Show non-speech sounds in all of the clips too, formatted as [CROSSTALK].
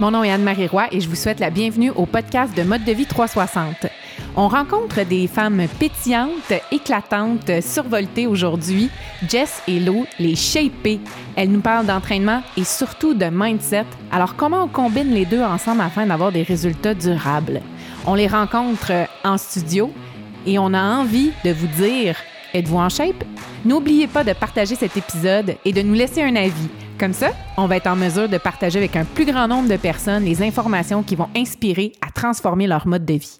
Mon nom est Anne-Marie Roy et je vous souhaite la bienvenue au podcast de Mode de vie 360. On rencontre des femmes pétillantes, éclatantes, survoltées aujourd'hui. Jess et Lo, les shapées. Elles nous parlent d'entraînement et surtout de mindset. Alors comment on combine les deux ensemble afin d'avoir des résultats durables? On les rencontre en studio et on a envie de vous dire, êtes-vous en shape? N'oubliez pas de partager cet épisode et de nous laisser un avis. Comme ça, on va être en mesure de partager avec un plus grand nombre de personnes les informations qui vont inspirer à transformer leur mode de vie.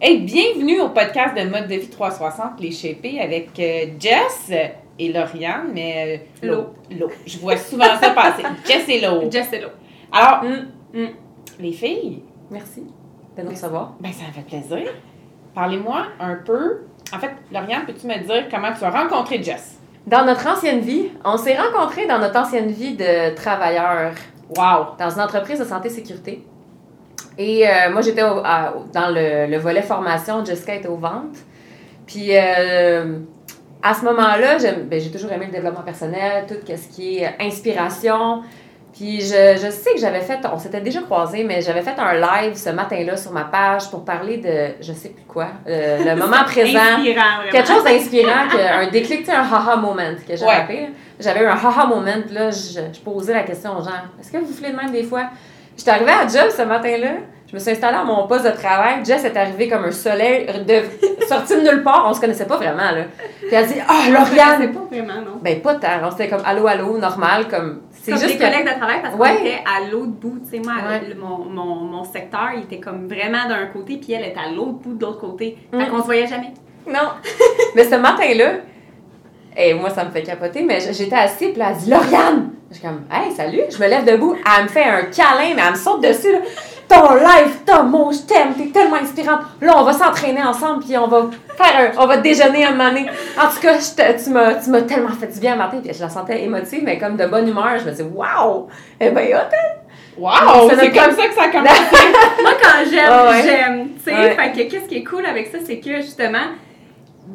Hey, bienvenue au podcast de Mode de vie 360, les Shapés, avec euh, Jess et Lauriane, mais euh, Lo. Lo. Je vois souvent ça passer. [LAUGHS] Jess et Lo. Jess et Lo. Alors, Mm, mm. les filles, Merci de nous recevoir. ben ça me fait plaisir. Parlez-moi un peu. En fait, Lauriane, peux-tu me dire comment tu as rencontré Jess? Dans notre ancienne vie, on s'est rencontrés dans notre ancienne vie de travailleurs Wow! dans une entreprise de santé sécurité. Et euh, moi, j'étais dans le, le volet formation, Jessica était aux ventes. Puis euh, à ce moment-là, ben, j'ai toujours aimé le développement personnel, tout ce qui est inspiration. Puis je, je sais que j'avais fait, on s'était déjà croisés, mais j'avais fait un live ce matin-là sur ma page pour parler de, je sais plus quoi, euh, le [LAUGHS] moment présent. Quelque chose d'inspirant, un déclic, tu sais, un haha moment que j'ai Ouais. appelé. J'avais eu un haha moment, là, je, je posais la question aux gens est-ce que vous soufflez de même des fois? J'étais arrivée à job ce matin-là, je me suis installée à mon poste de travail. Jess est arrivée comme un soleil, de, sortie de nulle part, on se connaissait pas vraiment, là. Puis elle a dit Ah, C'est Lauriane pas vraiment, non. Ben, pas tant, on c'était comme allô, allô, normal, comme. C'est Comme juste des que- collègues de travail parce qu'on Ouais. était à l'autre bout. Tu sais, moi, Ouais. le- mon, mon, mon secteur, il était comme vraiment d'un côté, puis elle était à l'autre bout de l'autre côté. Fait Mm. qu'on se voyait jamais. Non. [LAUGHS] mais ce matin-là, et moi, ça me fait capoter, mais j'étais assise, puis elle dit Lauriane Je suis comme Hey, salut. Je me lève debout. Elle me fait un câlin, mais elle me saute dessus, là. Ton live, Tomo, je t'aime, t'es tellement inspirante. Là, on va s'entraîner ensemble, puis on va faire un, on va déjeuner un moment donné. En tout cas, je te- tu m'as tu m'as tellement fait du bien le matin, puis je la sentais émotive, mais comme de bonne humeur. Je me dis Waouh Eh ben, hot, hein? Wow! C'est comme ça que ça a commencé. [LAUGHS] Moi, quand j'aime, Ah ouais. j'aime. Tu sais, Ouais. fait que qu'est-ce qui est cool avec ça, c'est que justement,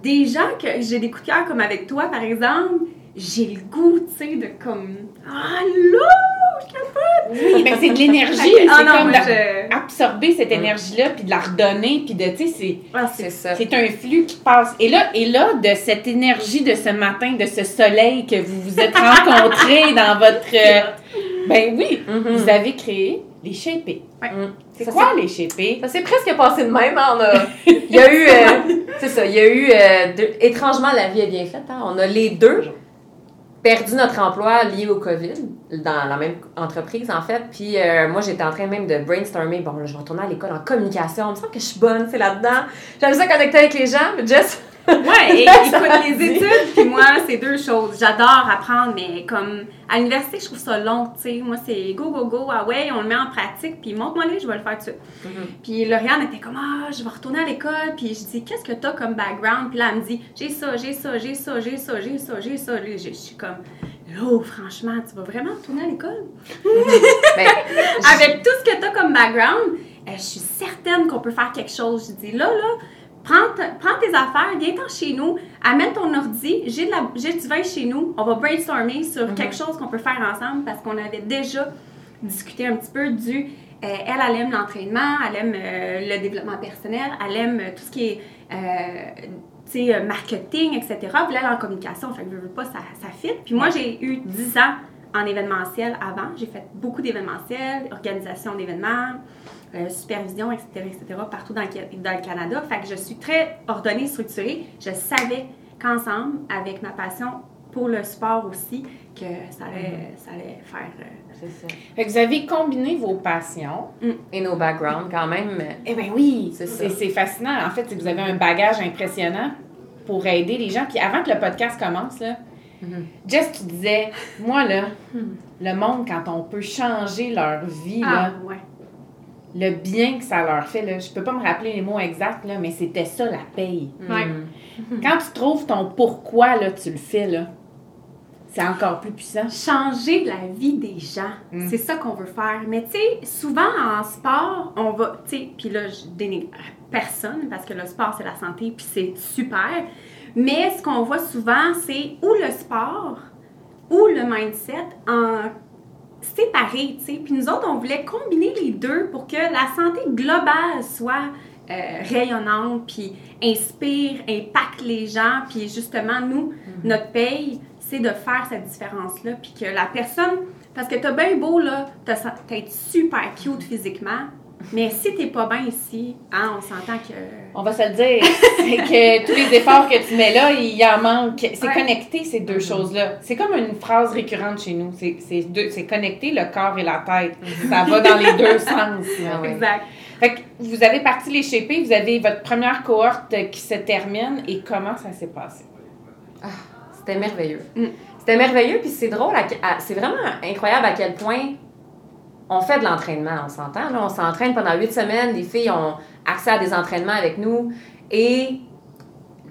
des gens que j'ai des coups de cœur comme avec toi, par exemple, j'ai le goût, tu sais, de comme. Allô! Je capote! oui, mais c'est de l'énergie. [LAUGHS] Ah C'est non, comme je- absorber cette énergie-là, puis de la redonner, puis de, tu sais, c'est... Ah, C'est c'est ça. C'est un flux qui passe. Et là, et là, de cette énergie de ce matin, de ce soleil que vous vous êtes rencontrés [LAUGHS] dans votre. euh, ben oui, Mhm. vous avez créé les Shapés. Mm. C'est quoi les Shapés? Ça s'est presque passé de même. hein, On a, [LAUGHS] il y a eu, euh, c'est ça, il y a eu, euh, deux- étrangement, la vie est bien faite. hein. On a les deux perdu notre emploi lié au COVID dans la même entreprise, en fait. Puis euh, moi, j'étais en train même de brainstormer. Bon, là, je retourner à l'école en communication. Il me semble que je suis bonne, c'est là-dedans. J'aime ça connecter avec les gens. Mais Jess, Ouais, et, [LAUGHS] écoute, les études, puis moi, c'est deux choses. J'adore apprendre, mais comme à l'université, je trouve ça long, tu sais. Moi, c'est go, go, go, ah ouais, on le met en pratique, puis montre-moi les, je vais le faire tout de suite. Puis Lauriane était comme, ah, je vais retourner à l'école, puis je dis, qu'est-ce que t'as comme background? Puis là, elle me dit, j'ai ça, j'ai ça, j'ai ça, j'ai ça, j'ai ça, j'ai ça. Je suis comme, oh, franchement, tu vas vraiment retourner à l'école? [LAUGHS] ben, Avec tout ce que tu as comme background, euh, je suis certaine qu'on peut faire quelque chose. Je dis là, là, prends, prends tes affaires, viens-t'en chez nous, amène ton ordi, j'ai, du vin chez nous, on va brainstormer sur quelque chose qu'on peut faire ensemble parce qu'on avait déjà discuté un petit peu du. euh, elle, elle aime l'entraînement, elle aime euh, le développement personnel, elle aime euh, tout ce qui est. marketing, etc. Puis là, elle est en communication, fait que je veux pas, ça, ça fit. Puis moi, j'ai eu 10 ans en événementiel avant. J'ai fait beaucoup d'événementiel, organisation d'événements, euh, supervision, etc., etc., partout dans le, dans le Canada. Fait que je suis très ordonnée, structurée. Je savais qu'ensemble, avec ma passion pour le sport aussi, que ça allait, ça allait faire... euh, ça. Fait que vous avez combiné vos passions. Et nos backgrounds, quand même. Eh bien oui, C'est fascinant. En fait, vous avez un bagage impressionnant pour aider les gens. Puis avant que le podcast commence, là, Mhm. Jess, tu disais, moi, là, le monde, quand on peut changer leur vie, Ah, là, ouais. le bien que ça leur fait, là, je peux pas me rappeler les mots exacts, là, mais c'était ça la paye. Ouais. Mm. Quand tu trouves ton pourquoi, là, tu le fais, là, c'est encore plus puissant. changer la vie des gens. Mm. C'est ça qu'on veut faire. Mais tu sais, souvent en sport, on va, tu sais, puis là, je dénigre personne parce que le sport, c'est la santé, puis c'est super. Mais ce qu'on voit souvent, c'est ou le sport ou le mindset en séparés, tu sais. Puis nous autres, on voulait combiner les deux pour que la santé globale soit euh, rayonnante, puis inspire, impacte les gens. Puis justement, nous, notre paye, c'est de faire cette différence-là. Puis que la personne, parce que t'as bien beau, là, t'as t'as être super cute physiquement, mais si t'es pas bien ici, hein, on s'entend que... On va se le dire, c'est que tous les efforts que tu mets là, il y en manque. C'est Ouais. connecté, ces deux choses-là. C'est comme une phrase récurrente chez nous. C'est- C'est deux- c'est connecté le corps et la tête. Ça va dans les deux [LAUGHS] sens. là. Ah ouais. Exact. Fait que vous avez parti les shapés, vous avez votre première cohorte qui se termine et comment ça s'est passé? C'était merveilleux. Mm. C'était merveilleux, puis c'est drôle, c'est vraiment incroyable à quel point on fait de l'entraînement, on s'entend. Là, on s'entraîne pendant huit semaines, les filles ont accès à des entraînements avec nous et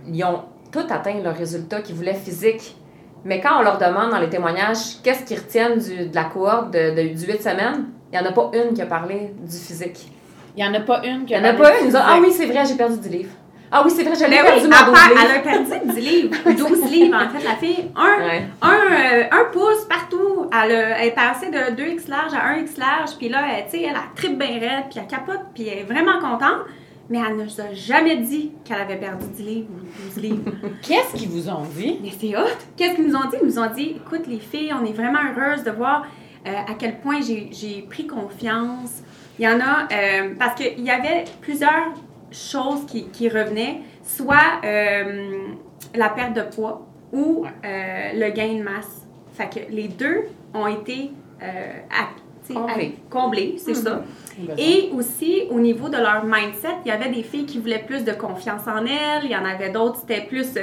ils ont tout atteint leurs résultats qu'ils voulaient physiques. Mais quand on leur demande dans les témoignages qu'est-ce qu'ils retiennent du- de la cohorte de, de- du huit semaines, il n'y en a pas une qui a parlé du physique. Il n'y en a pas une qui Il n'y en a pas une. Ils ont, ah oui, c'est vrai, j'ai perdu du livre. Ah oui, c'est vrai, je l'ai Mais perdu oui, mon à 12 part- livres. elle a perdu 10 livres, 12 livres en fait, la fille. Un, Ouais. un, euh, un pouce partout. Elle, a- elle est passée de 2X large à 1X large, puis là, elle, tu sais, elle a tripe bien raide, puis elle capote, puis elle est vraiment contente. Mais elle ne nous a jamais dit qu'elle avait perdu 10 livres ou 12 livres. [LAUGHS] Qu'est-ce qu'ils vous ont dit? Mais c'est hot! Qu'est-ce qu'ils nous ont dit? Ils nous ont dit, écoute, les filles, on est vraiment heureuses de voir euh, à quel point j'ai j'ai pris confiance. Il y en a, euh, parce qu'il y avait plusieurs choses qui, qui revenaient, soit euh, la perte de poids ou euh, le gain de masse. Fait que les deux ont été euh, Comblés. c'est Mhm. ça. Et aussi, au niveau de leur mindset, il y avait des filles qui voulaient plus de confiance en elles, il y en avait d'autres, c'était plus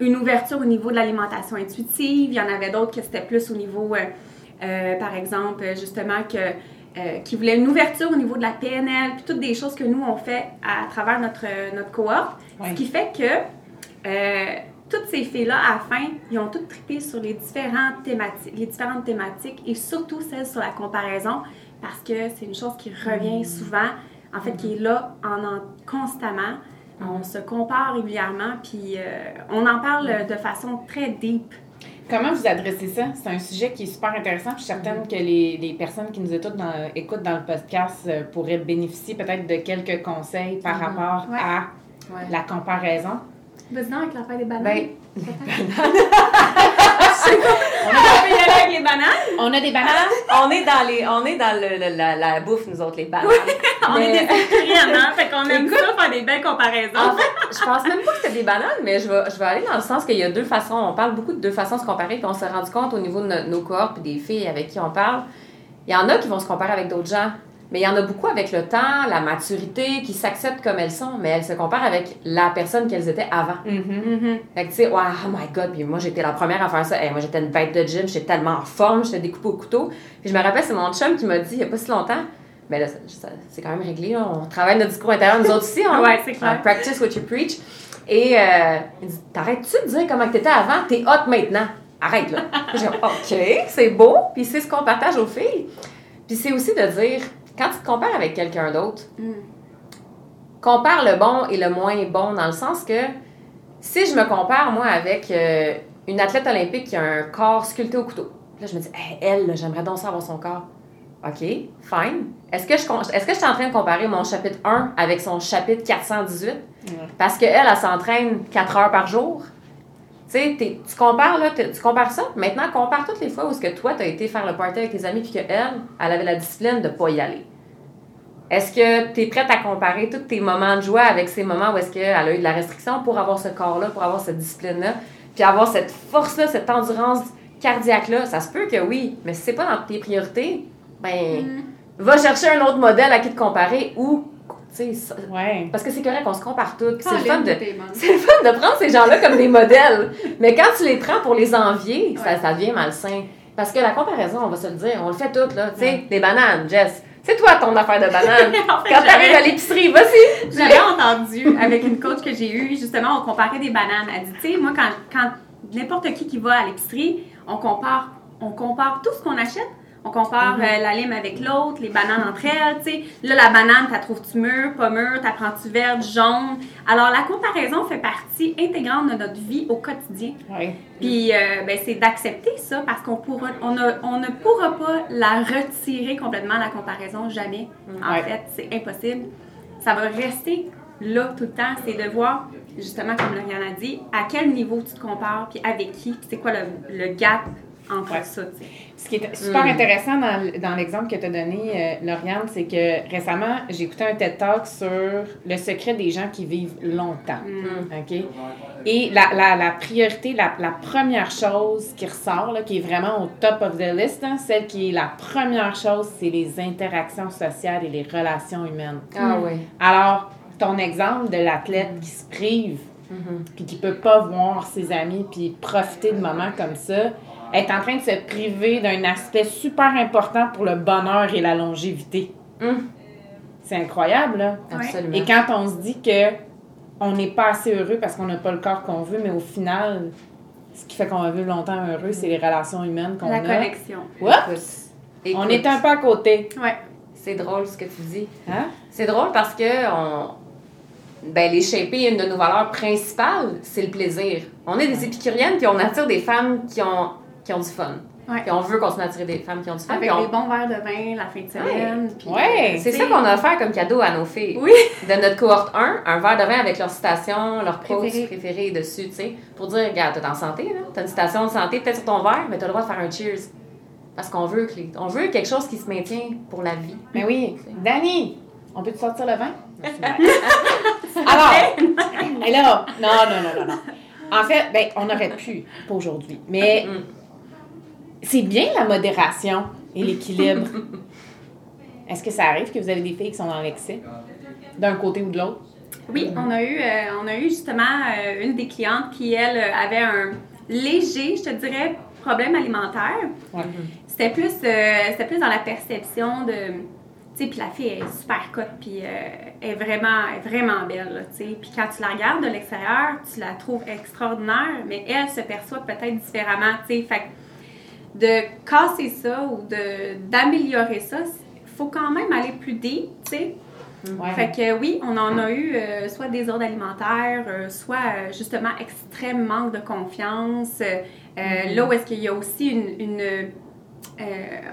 une ouverture au niveau de l'alimentation intuitive, il y en avait d'autres que c'était plus au niveau, par exemple, justement, que, euh, qui voulaient une ouverture au niveau de la PNL, puis toutes des choses que nous, on fait à travers notre, euh, notre cohorte. Ouais. Ce qui fait que euh, toutes ces filles-là, à la fin, ils ont toutes trippé sur les différentes thématiques, les différentes thématiques et surtout celles sur la comparaison parce que c'est une chose qui revient souvent, en fait, qui est là en, en- constamment. On se compare régulièrement, puis euh, on en parle de façon très deep. Comment vous adressez ça? C'est un sujet qui est super intéressant. Je suis certaine que les, les personnes qui nous écoutent dans, écoutent dans le podcast euh, pourraient bénéficier peut-être de quelques conseils par Mhm. rapport Ouais. à Ouais. la comparaison. Vas-y avec l'affaire des bananes. Ben, [LAUGHS] on peut y aller avec les bananes? On a des bananes. on est dans les, on est dans le, le- la, la bouffe, nous autres, les bananes. On Mais- est des épicuriennes, hein? Fait qu'on aime Écoute- ça faire des belles comparaisons. En fait, je pense même pas que c'était des bananes, mais je vais, je vais aller dans le sens qu'il y a deux façons. On parle beaucoup de deux façons de se comparer, puis on s'est rendu compte au niveau de no- nos cohortes et des filles avec qui on parle. Il y en a qui vont se comparer avec d'autres gens, mais il y en a beaucoup avec le temps, la maturité, qui s'acceptent comme elles sont, mais elles se comparent avec la personne qu'elles étaient avant. Mhm. Fait que tu sais, ouais, oh my god, puis moi j'étais la première à faire ça. Hey, moi j'étais une bête de gym, j'étais tellement en forme, j'étais découpée au couteau. Puis je me rappelle, c'est mon chum qui m'a dit il y a pas si longtemps, mais là, c'est quand même réglé, là. on travaille notre discours intérieur, nous autres aussi. Hein? Ouais, c'est clair. Uh, practice what you preach. Et euh, il dit T'arrêtes-tu de dire comment t'étais avant? T'es hot maintenant. Arrête là. J'ai dit OK, c'est beau, puis c'est ce qu'on partage aux filles. Puis c'est aussi de dire quand tu te compares avec quelqu'un d'autre, Mm. compare le bon et le moins bon dans le sens que si je me compare moi avec euh, une athlète olympique qui a un corps sculpté au couteau, là je me dis Hey, elle, j'aimerais donc ça avoir son corps. OK, fine. Est-ce que je est-ce que je suis en train de comparer mon chapitre 1 avec son chapitre 418 parce qu'elle, elle, elle s'entraîne 4 heures par jour? Tu sais, t'es- tu compares, là, tu compares ça. Maintenant, compare toutes les fois où est-ce que toi, tu as été faire le party avec tes amis puis qu'elle, elle avait la discipline de ne pas y aller. Est-ce que tu es prête à comparer tous tes moments de joie avec ces moments où est-ce qu'elle a eu de la restriction pour avoir ce corps-là, pour avoir cette discipline-là, puis avoir cette force-là, cette endurance cardiaque-là? Ça se peut que oui, mais si c'est pas dans tes priorités, ben, Mm. va chercher un autre modèle à qui te comparer ou, tu sais, ça- Ouais. parce que c'est correct, on se compare tous. puis C'est le, fun de, c'est fun de prendre ces gens-là comme des modèles. Mais quand tu les prends pour les envier, ça, Ouais. ça devient malsain. Parce que la comparaison, on va se le dire, on le fait toutes, là. Tu sais, Ouais. des bananes, Jess. C'est toi ton affaire de bananes. [LAUGHS] En fait, quand t'arrives à l'épicerie, vas-y. J'avais entendu avec une coach que j'ai eue, justement, on comparait des bananes. Elle dit, tu sais, moi, quand, quand n'importe qui qui va à l'épicerie, on compare, on compare tout ce qu'on achète, On compare Mhm. euh, la lime avec l'autre, les bananes entre elles, tu sais. Là, la banane, t'as trouves-tu mûre, pas mûre, t'apprends-tu verte, jaune? Alors, la comparaison fait partie intégrante de notre vie au quotidien. Ouais. Puis, euh, ben, c'est d'accepter ça parce qu'on pourra, on, ne- on ne pourra pas la retirer complètement, la comparaison, jamais. En fait, c'est impossible. Ça va rester là tout le temps. C'est de voir, justement, comme Lauriane a dit, à quel niveau tu te compares, puis avec qui, puis c'est quoi le, le gap entre Ouais. ça. Ce qui est super Mm. intéressant dans, dans l'exemple que tu as donné, euh, Lauriane, c'est que récemment, j'ai écouté un TED Talk sur le secret des gens qui vivent longtemps. Mm. OK? Et la, la, la priorité, la, la première chose qui ressort, là, qui est vraiment au top of the list, hein, celle qui est la première chose, c'est les interactions sociales et les relations humaines. Ah Mm. oui. Alors, ton exemple de l'athlète qui se prive, Mhm. puis qui peut pas voir ses amis, puis profiter de moments comme ça, est en train de se priver d'un aspect super important pour le bonheur et la longévité. Hum, C'est incroyable, là. Absolument. Et quand on se dit que on n'est pas assez heureux parce qu'on n'a pas le corps qu'on veut, mais au final, ce qui fait qu'on va vivre longtemps heureux, c'est les relations humaines qu'on La a. connexion. Oups! On est un peu à côté. Ouais. C'est drôle ce que tu dis. Hein? C'est drôle parce que on... ben, les shapés, une de nos valeurs principales, c'est le plaisir. On est des épicuriennes, puis on attire des femmes qui ont, qui ont du fun. Ouais. Puis on veut continuer à attirer des femmes qui ont du fun. Avec on- des bons verres de vin la fin de semaine. puis, Ouais. euh, C'est ça qu'on a offert comme cadeau à nos filles. Oui. [LAUGHS] De notre cohorte 1, un verre de vin avec leur citation, leur quote Préférée. préférée dessus, tu sais. Pour dire, regarde, t'es en santé, là. T'as une citation de santé peut-être sur ton verre, mais t'as le droit de faire un cheers. Parce qu'on veut, que les- on veut quelque chose qui se maintient pour la vie. Mais oui. Danny, on peut te sortir le vin? [LAUGHS] Alors, [LAUGHS] là, non, non, non, non, non. En fait, ben, on aurait pu, pas aujourd'hui. Mais Mm. C'est bien la modération et l'équilibre. [LAUGHS] Est-ce que ça arrive que vous avez des filles qui sont dans l'excès, d'un côté ou de l'autre? Oui, on a eu, euh, on a eu justement euh, une des clientes qui, elle, euh, avait un léger, je te dirais, problème alimentaire. Ouais. C'était plus, euh, c'était plus dans la perception de. Tu sais, puis la fille est super cote, puis euh, elle est vraiment, elle est vraiment belle, tu sais. Puis quand tu la regardes de l'extérieur, tu la trouves extraordinaire, mais elle se perçoit peut-être différemment, tu sais. Fait que de casser ça ou de, d'améliorer ça, il faut quand même aller plus deep, tu sais. Ouais. Fait que oui, on en a eu euh, soit des ordres alimentaires, euh, soit euh, justement extrême manque de confiance. Mm-hmm. Là où est-ce qu'il y a aussi une, une,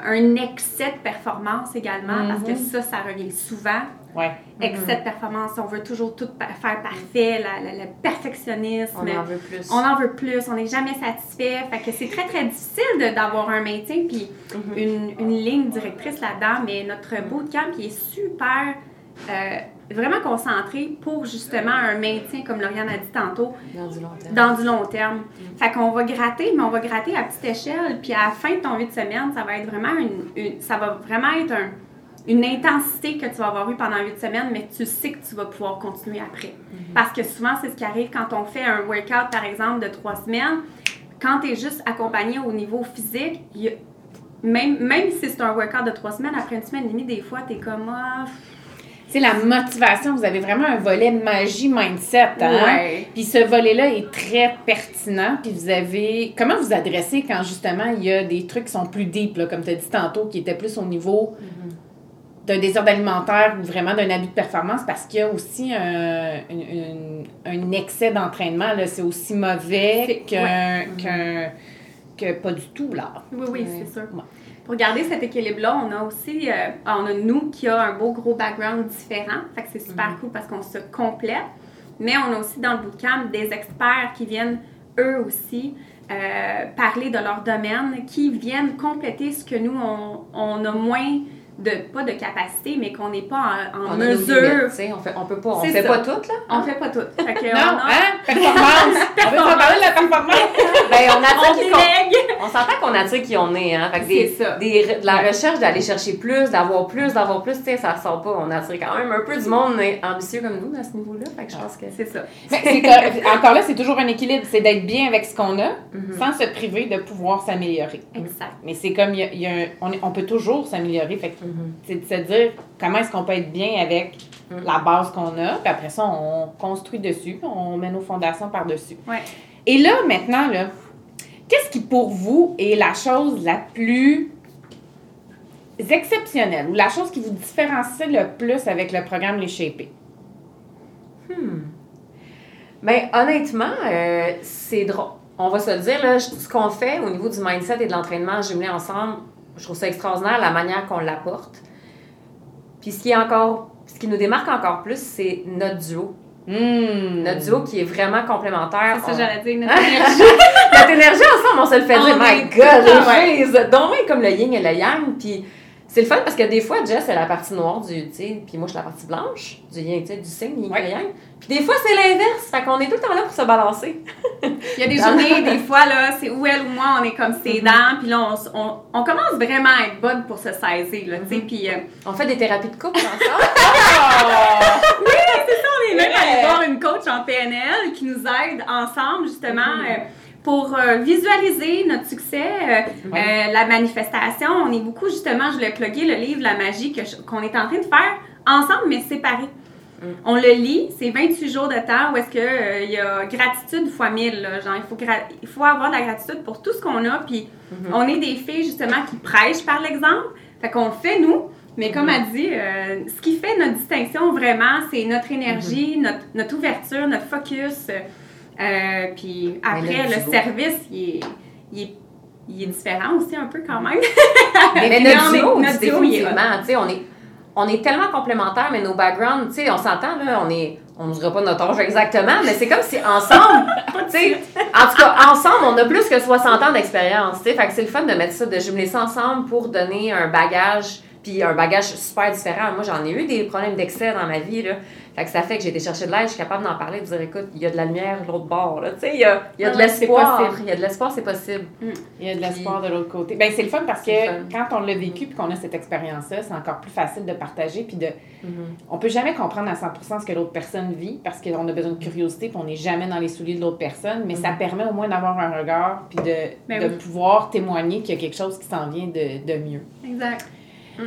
un excès de performance également, parce que Mhm. ça, ça revient souvent. Ouais. Excès de performance, on veut toujours tout faire parfait, la- la- le perfectionnisme. On en veut plus. On en veut plus, on n'est jamais satisfait. Fait que c'est très, très difficile d'avoir un maintien puis Mhm. une, une ligne directrice là-dedans. Mais notre bootcamp, il est super, euh, vraiment concentré pour justement un maintien, comme Lauriane a dit tantôt, Dans du long terme. dans du long terme. Fait qu'on va gratter, mais on va gratter à petite échelle. Puis à la fin de ton 8 semaines, ça va être vraiment une, une- ça va vraiment être un- une intensité que tu vas avoir eu pendant 8 semaines, mais tu sais que tu vas pouvoir continuer après. Parce que souvent, c'est ce qui arrive quand on fait un workout, par exemple, de 3 semaines. Quand tu es juste accompagné au niveau physique, il y a- même, même si c'est un workout de 3 semaines, après une semaine et demie, des fois, tu es comme... Ah, C'est la motivation, vous avez vraiment un volet magie mindset, hein? Ouais. Puis ce volet-là est très pertinent. Puis vous avez. Comment vous adressez quand justement il y a des trucs qui sont plus deep, là, comme tu as dit tantôt, qui étaient plus au niveau d'un désordre alimentaire ou vraiment d'un abus de performance parce qu'il y a aussi un, une- une- un excès d'entraînement. C'est aussi mauvais C'est- qu'un, que pas du tout, là. Oui, oui, c'est sûr. Ouais. Pour garder cet équilibre-là, on a aussi, euh, on a nous qui a un beau gros background différent. Fait que c'est super Mhm. cool parce qu'on se complète. Mais on a aussi dans le bootcamp des experts qui viennent eux aussi euh, parler de leur domaine, qui viennent compléter ce que nous, on, on a moins de, pas de capacité, mais qu'on n'est pas en, en On a nos limites, mesure. tu sais, on fait, on peut pas, on C'est fait ça. pas tout, là. On fait pas tout. Fait que [LAUGHS] Non, on a- hein? Performance! [LAUGHS] on veut parler de la performance! Ben, on attire On qui délègue! On s'entend qu'on attire qui on est, hein? Fait que des, C'est ça. des- de la Ouais. recherche d'aller chercher plus, d'avoir plus, d'avoir plus, tu sais, ça sort pas. On attire quand même un peu du monde mais ambitieux comme nous à ce niveau-là. Fait que je pense que. C'est ça. Mais c'est que- encore là, c'est toujours un équilibre. C'est d'être bien avec ce qu'on a Mhm. sans se priver de pouvoir s'améliorer. Exact. Mais c'est comme, il y a, il y a un- on, est- on peut toujours s'améliorer. Fait que Mhm. c'est de se dire comment est-ce qu'on peut être bien avec Mhm. la base qu'on a, puis après ça, on construit dessus, puis on met nos fondations par-dessus. Ouais. Et là, maintenant, là, qu'est-ce qui pour vous est la chose la plus exceptionnel ou la chose qui vous différencie le plus avec le programme Les Shapés? Hmm. Ben, honnêtement, euh, c'est drôle. On va se le dire, là, ce qu'on fait au niveau du mindset et de l'entraînement jumelé ensemble, je trouve ça extraordinaire la manière qu'on l'apporte. Puis ce qui est encore, ce qui nous démarque encore plus, c'est notre duo. Hmm. Notre duo qui est vraiment complémentaire. C'est ça, On- j'allais dire, notre [LAUGHS] énergie. Notre énergie ensemble, on se le fait On dire. My God, les donc comme le yin et le yang. Puis c'est le fun parce que des fois, Jess est la partie noire du, tu sais, puis moi je suis la partie blanche du yin, tu sais, du signe yin Ouais. yang. Puis des fois, c'est l'inverse. Fait qu'on est tout le temps là pour se balancer. Il y a des [LAUGHS] journées, des fois, là, c'est où elle ou moi, on est comme ses dents, puis là, on, s- on, on commence vraiment à être bonne pour se saisir, là, tu sais, puis... euh, On fait des thérapies de couple ensemble. [LAUGHS] on est même Yeah. allé voir une coach en PNL qui nous aide ensemble, justement, euh, pour euh, visualiser notre succès, euh, euh, la manifestation. On est beaucoup, justement, je l'ai plugué, le livre La magie qu'on est en train de faire ensemble, mais séparés. On le lit, c'est 28 jours de temps où est-ce que euh, il y a gratitude fois 1000. là. genre, il faut, il faut avoir de la gratitude pour tout ce qu'on a. Puis on est des filles, justement, qui prêchent par l'exemple. Fait qu'on le fait, nous. Mais comme elle dit, euh, ce qui fait notre distinction vraiment, c'est notre énergie, notre, notre ouverture, notre focus. Euh, puis après, le service, il est, il, est, il est différent aussi un peu quand même. [LAUGHS] Mais Mais notre duo, notre duo, il est on est, on est tellement complémentaires, mais nos backgrounds, tu sais, on s'entend, là, on est, on ne dira pas notre âge exactement, mais c'est comme si ensemble, [LAUGHS] tu sais, en tout cas, ensemble, on a plus que 60 ans d'expérience, tu sais, fait que c'est le fun de mettre ça, de jumeler ça ensemble pour donner un bagage, puis un bagage super différent. Moi, j'en ai eu des problèmes d'excès dans ma vie, là. Fait que ça fait que j'ai été chercher de l'aide, je suis capable d'en parler, de dire, écoute, il y a de la lumière de l'autre bord, là, tu sais, il y a, il y a de Ouais, c'est l'espoir, il y a de l'espoir, c'est possible. Il y a de l'espoir de l'autre côté. Ben, c'est le fun parce que quand on l'a vécu puis qu'on a cette expérience-là, c'est encore plus facile de partager puis de. Mhm. On peut jamais comprendre à 100% ce que l'autre personne vit parce qu'on a besoin de curiosité puis on n'est jamais dans les souliers de l'autre personne, mais ça permet au moins d'avoir un regard puis de, Ben de oui. pouvoir témoigner qu'il y a quelque chose qui s'en vient de, de mieux. Exact.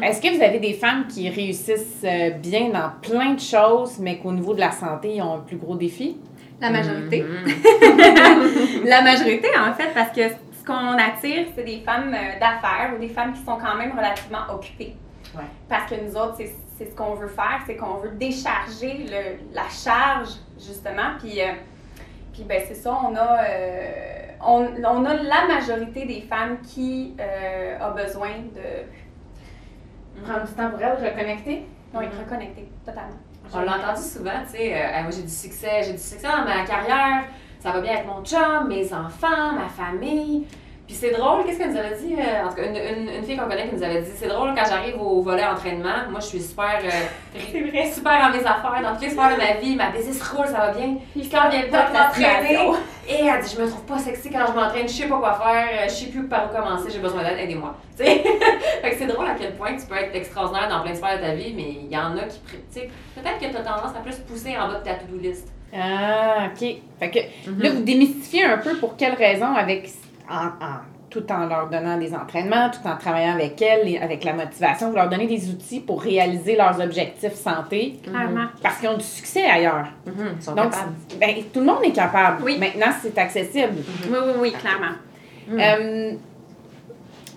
Est-ce que vous avez des femmes qui réussissent euh, bien dans plein de choses, mais qu'au niveau de la santé, ils ont un plus gros défi? La majorité. Mhm. [LAUGHS] La majorité, en fait, parce que ce qu'on attire, c'est des femmes euh, d'affaires ou des femmes qui sont quand même relativement occupées. Ouais. Parce que nous autres, c'est ce qu'on veut faire, c'est qu'on veut décharger le- la charge, justement. Puis, euh, puis ben, c'est ça, on a, euh, on, on a la majorité des femmes qui euh, a besoin de Prendre du temps pour elles, reconnecter? oui, reconnecter totalement. On l'a entendu souvent, tu sais, euh, j'ai du succès, j'ai du succès dans ma carrière, ça va bien avec mon chum, mes enfants, ma famille. Puis c'est drôle, qu'est-ce qu'elle nous avait dit? euh, en tout cas, une, une, une fille qu'on connaît qui nous avait dit, c'est drôle quand j'arrive au volet entraînement, moi je suis super, euh, [LAUGHS] C'est vrai. super dans mes affaires, dans toutes les sphères de ma vie, ma business roule, ça va bien. Puis quand vient le temps de La m'entraîner, et elle dit, je me trouve pas sexy quand je m'entraîne, je sais pas quoi faire, euh, je sais plus par où commencer, j'ai besoin d'aide, aidez-moi. [LAUGHS] Tu sais? fait que c'est drôle à quel point tu peux être extraordinaire dans plein de sphères de ta vie, mais il y en a qui, tu sais, peut-être que tu as tendance à plus pousser en bas de ta to-do list. Ah, OK. Fait que là, vous démystifiez un peu pour quelles raisons avec en, en- tout en leur donnant des entraînements, tout en travaillant avec elles, avec la motivation, vous leur donnez des outils pour réaliser leurs objectifs santé Clairement. parce qu'ils ont du succès ailleurs. Mhm, Ils sont Donc, capables. ben, tout le monde est capable. Oui. Maintenant, c'est accessible. Oui, oui, oui, clairement. Euh,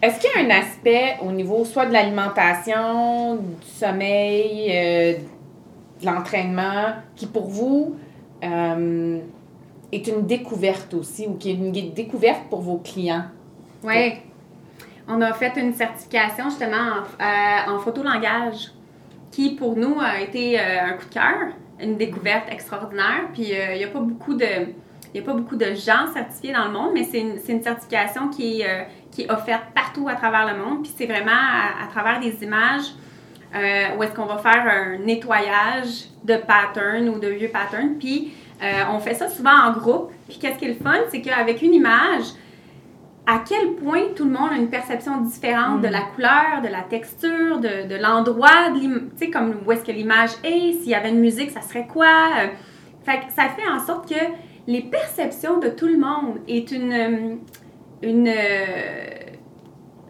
Est-ce qu'il y a un aspect au niveau soit de l'alimentation, du sommeil, euh, de l'entraînement, qui pour vous euh, est une découverte aussi ou qui est une découverte pour vos clients? Oui. On a fait une certification justement en, euh, photolangage qui, pour nous, a été euh, un coup de cœur, une découverte extraordinaire. Puis, euh, il n'y a pas beaucoup de... Il y a pas beaucoup de gens certifiés dans le monde, mais c'est une, une certification qui est, euh, qui est offerte partout à travers le monde. Puis c'est vraiment à, à travers des images euh, où est-ce qu'on va faire un nettoyage de patterns ou de vieux patterns. Puis euh, on fait ça souvent en groupe. Puis qu'est-ce qui est le fun, c'est qu'avec une image, à quel point tout le monde a une perception différente de la couleur, de la texture, de, de l'endroit, tu sais, comme où est-ce que l'image est, s'il y avait une musique, ça serait quoi. euh. Fait que ça fait en sorte que les perceptions de tout le monde est une... euh, une euh,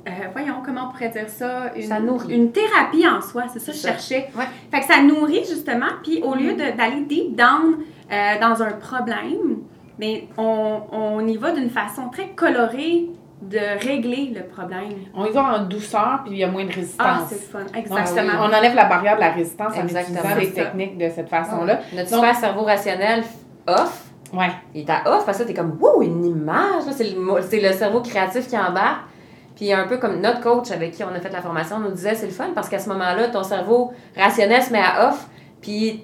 euh, voyons, comment on pourrait dire ça? Une, Ça nourrit. Une thérapie en soi, c'est ça que je ça. cherchais. Ouais. Fait que ça nourrit justement, puis au lieu de- d'aller deep down euh, dans un problème, mais on, on y va d'une façon très colorée, de régler le problème. On y va en douceur, puis il y a moins de résistance. Ah, c'est fun. Donc, Exactement. on enlève la barrière de la résistance en Exactement. utilisant les C'est ça. techniques de cette façon-là. Notre Donc- super cerveau rationnel off, Ouais. il est à off parce que t'es comme, wow, une image. C'est le, cerveau créatif qui embarque. Puis un peu comme notre coach avec qui on a fait la formation nous disait, c'est le fun parce qu'à ce moment-là, ton cerveau rationnel se met à off. Puis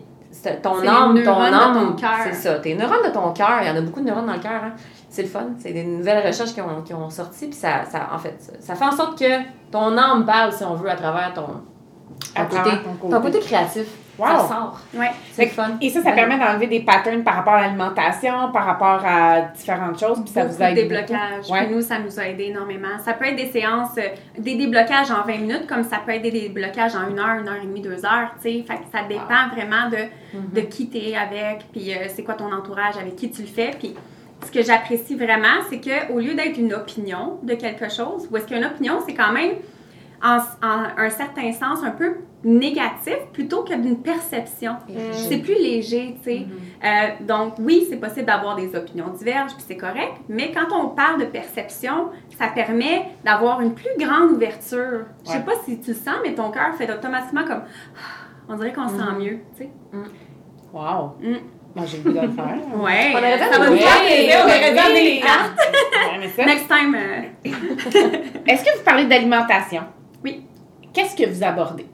ton âme, ton âme, ton cœur. c'est ça. Tes neurones de ton cœur, il y en a beaucoup de neurones dans le cœur. Hein. C'est le fun. C'est des nouvelles recherches qui ont, qui ont sorti. Puis ça, ça, en fait, ça, ça fait en sorte que ton âme parle, si on veut, à travers ton, À ton, travers côté, ton côté. ton côté créatif. Wow. Ça sort. Ouais. C'est fun. Et ça, ça Ouais. permet d'enlever des patterns par rapport à l'alimentation, par rapport à différentes choses, puis ça Beaucoup vous aide. de beaucoup. déblocages. Ouais. Nous, ça nous a aidé énormément. Ça peut être des séances, euh, des déblocages en 20 minutes, comme ça peut être des déblocages en une heure, une heure et demie, deux heures, tu sais. Fait que ça dépend vraiment de, Mm-hmm. de qui t'es avec, puis euh, c'est quoi ton entourage, avec qui tu le fais. Puis ce que j'apprécie vraiment, c'est qu'au lieu d'être une opinion de quelque chose, ou est-ce qu'une opinion, c'est quand même, en, en un certain sens, un peu négatif, plutôt que d'une perception. C'est plus léger, tu sais. Euh, donc, oui, c'est possible d'avoir des opinions diverges, puis c'est correct, mais quand on parle de perception, ça permet d'avoir une plus grande ouverture. Je sais Ouais. pas si tu le sens, mais ton cœur fait automatiquement comme Ah, on dirait qu'on se sent mieux, tu sais. Wow. Mm. Moi, j'ai le goût de le faire. [LAUGHS] Ouais, On aurait dû ça va nous Oui, faire plaisir, on aurait dû amener les cartes. Ouais, Next time, euh, [LAUGHS] Est-ce que vous parlez d'alimentation? Oui. Qu'est-ce que vous abordez?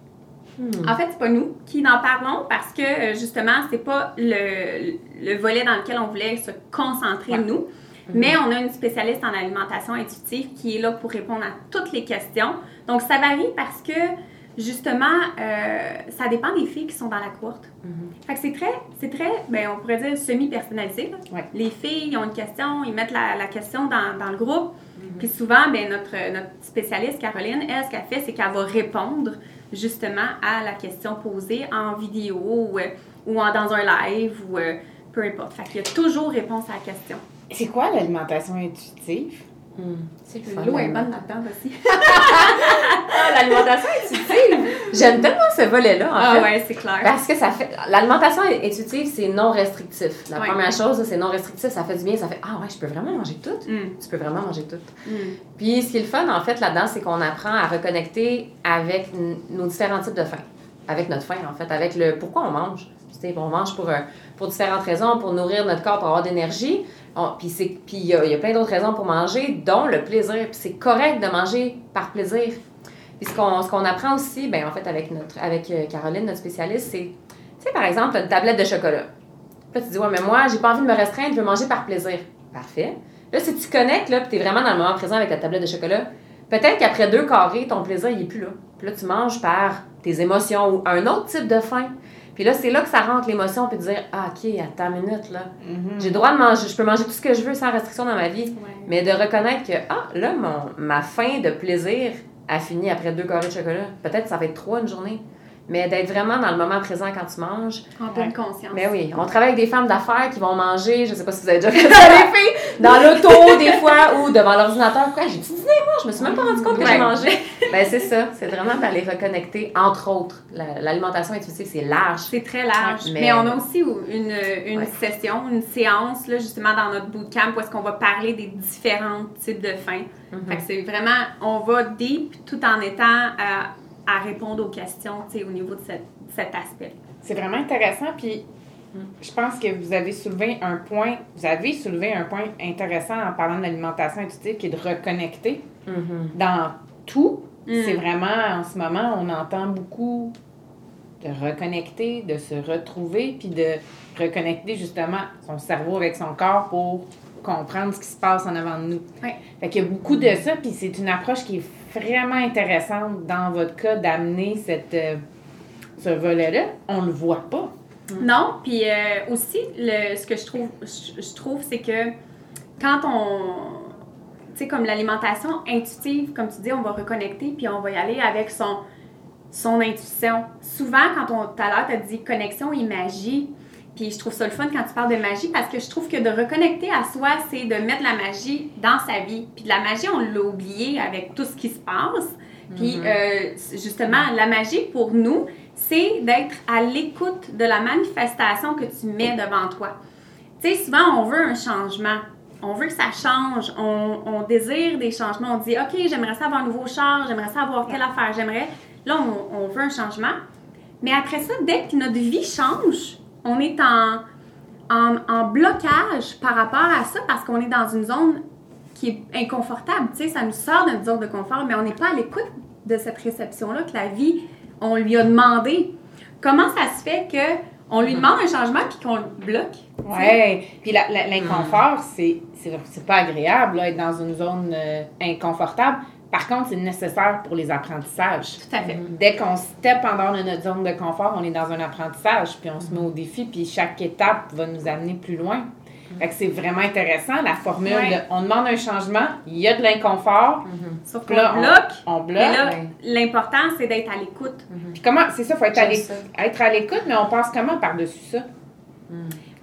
En fait, c'est pas nous qui en parlons parce que euh, justement, c'est pas le, le volet dans lequel on voulait se concentrer Ouais. nous. Mais on a une spécialiste en alimentation intuitive qui est là pour répondre à toutes les questions. Donc, ça varie parce que justement, euh, ça dépend des filles qui sont dans la courte. Fait que c'est très, c'est très, ben, on pourrait dire semi-personnalisé. Ouais. Les filles ont une question, ils mettent la, la question dans, dans le groupe. Puis souvent, ben, notre, notre spécialiste, Caroline, elle, ce qu'elle fait, c'est qu'elle va répondre justement à la question posée en vidéo ou, euh, ou en- dans un live ou euh, peu importe. Fait qu'il y a toujours réponse à la question. C'est quoi l'alimentation intuitive? C'est le fun. L'eau est bonne là-dedans aussi. [LAUGHS] Ah, l'alimentation intuitive. J'aime tellement ce volet-là, en Ah fait. ouais, c'est clair. Parce que ça fait. L'alimentation intuitive, c'est non restrictif. La Ouais. première chose, c'est non restrictif. Ça fait du bien. Ça fait Ah ouais, je peux vraiment manger tout. Mm, Tu peux vraiment manger tout. mm. Puis ce qui est le fun, en fait, là-dedans, c'est qu'on apprend à reconnecter avec nos différents types de faim. Avec notre faim, en fait. Avec le pourquoi on mange. On mange pour, euh, pour différentes raisons, pour nourrir notre corps, pour avoir d'énergie. Puis il y, a plein d'autres raisons pour manger, dont le plaisir. Puis c'est correct de manger par plaisir. Puis ce qu'on apprend aussi, ben en fait, avec, notre, avec euh, Caroline, notre spécialiste, c'est, tu sais, par exemple, une tablette de chocolat. Puis là, tu dis, ouais, mais moi, j'ai pas envie de me restreindre, je veux manger par plaisir. Parfait. Là, si tu connectes, là, puis t'es vraiment dans le moment présent avec ta tablette de chocolat, peut-être qu'après deux carrés, ton plaisir, il est plus là. Puis là, tu manges par tes émotions ou un autre type de faim. Puis là, c'est là que ça rentre l'émotion, puis de dire, ah, OK, attends une minute, là. J'ai le droit de manger, je peux manger tout ce que je veux sans restriction dans ma vie. Ouais. Mais de reconnaître que, ah, là, mon, ma faim de plaisir a fini après deux carrés de chocolat. Peut-être que ça va être trois une journée. Mais d'être vraiment dans le moment présent quand tu manges. En pleine conscience. Mais oui, on travaille avec des femmes d'affaires qui vont manger, je sais pas si vous avez déjà [LAUGHS] fait ça, les filles, dans l'auto, des fois, ou devant l'ordinateur. Quoi, j'ai dîné, moi, je me suis même pas rendu compte que j'ai mangé. Ben, c'est ça. C'est vraiment d'aller reconnecter, entre autres. La- L'alimentation intuitive, c'est large. C'est très large. Mais... mais- on a aussi une, une Ouais. session, une séance, là, justement, dans notre bootcamp où est-ce qu'on va parler des différents types de faim. Mhm. Fait que c'est vraiment, on va deep tout en étant à, à répondre aux questions, tu sais, au niveau de cette- cet aspect. C'est vraiment intéressant. Puis, je pense que vous avez soulevé un point, vous avez soulevé un point intéressant en parlant de l'alimentation intuitive qui est de reconnecter Mhm. dans tout. Mm. C'est vraiment, en ce moment, on entend beaucoup de reconnecter, de se retrouver, puis de reconnecter justement son cerveau avec son corps pour comprendre ce qui se passe en avant de nous. Ouais. Fait qu'il y a beaucoup de ça, puis c'est une approche qui est vraiment intéressante dans votre cas d'amener cette, euh, ce volet-là. On le voit pas. Non, puis euh, aussi, le, ce que je trouve, je trouve, c'est que quand on. Tu sais, comme l'alimentation intuitive, comme tu dis, on va reconnecter, puis on va y aller avec son, son intuition. Souvent, quand on, tout à l'heure, tu as dit connexion et magie, puis je trouve ça le fun quand tu parles de magie, parce que je trouve que de reconnecter à soi, c'est de mettre la magie dans sa vie. Puis de la magie, on l'a oublié avec tout ce qui se passe. Puis euh, justement, la magie pour nous, c'est d'être à l'écoute de la manifestation que tu mets devant toi. Tu sais, souvent, on veut un changement. on veut que ça change, on, on désire des changements, on dit, OK, j'aimerais ça avoir un nouveau char, j'aimerais ça avoir telle affaire, j'aimerais. Là, on, on veut un changement. Mais après ça, dès que notre vie change, on est en, blocage par rapport à ça parce qu'on est dans une zone qui est inconfortable. Tu sais, ça nous sort de notre zone de confort, mais on n'est pas à l'écoute de cette réception-là que la vie, on lui a demandé. Comment ça se fait que on lui demande un changement puis qu'on le bloque? Ouais. Puis l'inconfort, c'est pas agréable, là, être dans une zone euh, inconfortable. Par contre, c'est nécessaire pour les apprentissages. Tout à fait. Dès qu'on step en dehors de notre zone de confort, on est dans un apprentissage, puis on se met au défi, puis chaque étape va nous amener plus loin. Fait que c'est vraiment intéressant, la formule Ouais. de on demande un changement, il y a de l'inconfort, Sauf puis qu'on là, on- bloque. on, bloque. Mais là, ouais. l'important, c'est d'être à l'écoute. Puis comment, c'est ça, faut être à être à l'écoute, mais on passe comment par-dessus ça?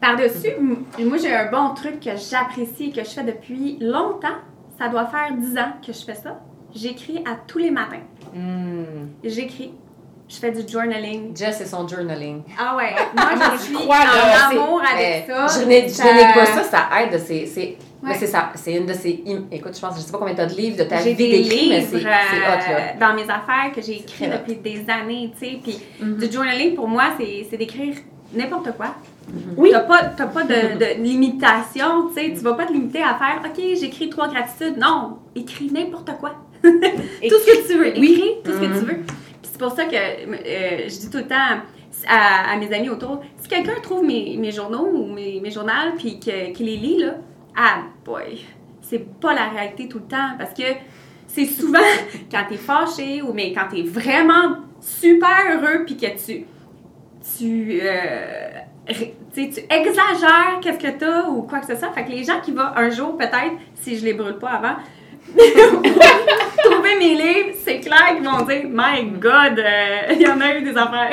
Par-dessus, m- moi, j'ai un bon truc que j'apprécie et que je fais depuis longtemps. Ça doit faire 10 ans que je fais ça. J'écris à tous les matins. Hmm. J'écris. Je fais du journaling. Jess, c'est son journaling. Ah ouais, [LAUGHS] moi, je suis crois, en amour avec Mais ça. Je n'ai Ça- pas ça, ça aide. C'est, Ouais. c'est, ça, c'est une de ces. Écoute, je pense, je sais pas combien t'as de livres de ta J'ai vie des d'écrit, mais livres c'est, hot, là. euh, dans mes affaires que j'ai écrit depuis des années, tu sais. Puis Mhm. du journaling, pour moi, c'est d'écrire n'importe quoi. Oui. T'as pas, t'as pas de, de limitation, tu sais. Tu vas pas te limiter à faire, OK, j'écris trois gratitudes. Non, écris n'importe quoi. Tout ce que tu veux. Oui. Tout ce que Mhm. tu veux. Puis c'est pour ça que euh, je dis tout le temps à, à mes amis autour, si quelqu'un trouve mes, mes journaux ou mes, mes journaux puis qu'il les lit, là, ah boy, c'est pas la réalité tout le temps parce que c'est souvent [LAUGHS] quand t'es fâché ou mais quand t'es vraiment super heureux puis que tu tu euh, tu exagères qu'est-ce que t'as ou quoi que ce soit. Fait que les gens qui vont un jour peut-être si je les brûle pas avant [LAUGHS] trouver mes livres, c'est clair qu'ils vont dire My God, euh, il y en a eu des affaires.